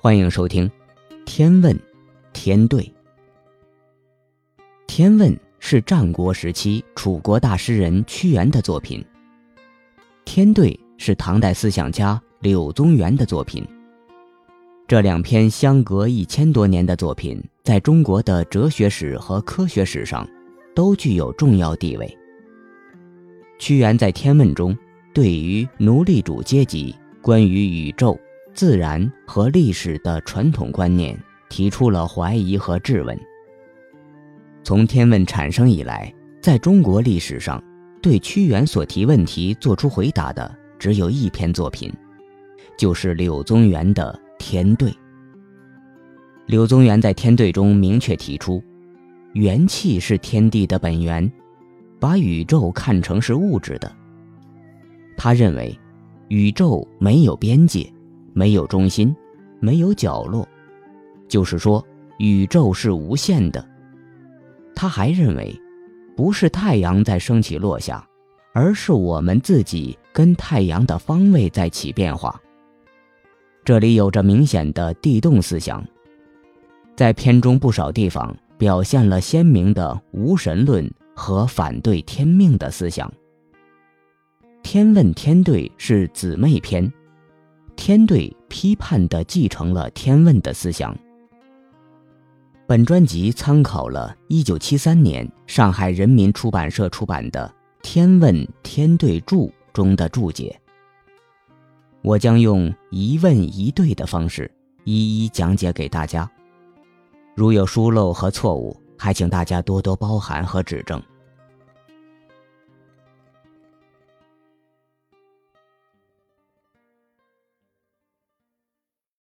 欢迎收听《天问》，天对。《天问》是战国时期楚国大诗人屈原的作品，《天对》是唐代思想家柳宗元的作品。这两篇相隔一千多年的作品，在中国的哲学史和科学史上都具有重要地位。屈原在《天问》中，对于奴隶主阶级关于宇宙。自然和历史的传统观念提出了怀疑和质问。从天问产生以来，在中国历史上，对屈原所提问题做出回答的只有一篇作品，就是柳宗元的《天对》。柳宗元在《天对》中明确提出，元气是天地的本源，把宇宙看成是物质的。他认为，宇宙没有边界。没有中心，没有角落，就是说，宇宙是无限的。他还认为，不是太阳在升起落下，而是我们自己跟太阳的方位在起变化。这里有着明显的地动思想，在片中不少地方表现了鲜明的无神论和反对天命的思想。《天问天对》是姊妹篇。天对批判地继承了天问的思想。本专辑参考了1973年上海人民出版社出版的《天问天对注》中的注解。我将用一问一对的方式一一讲解给大家。如有疏漏和错误，还请大家多多包涵和指正。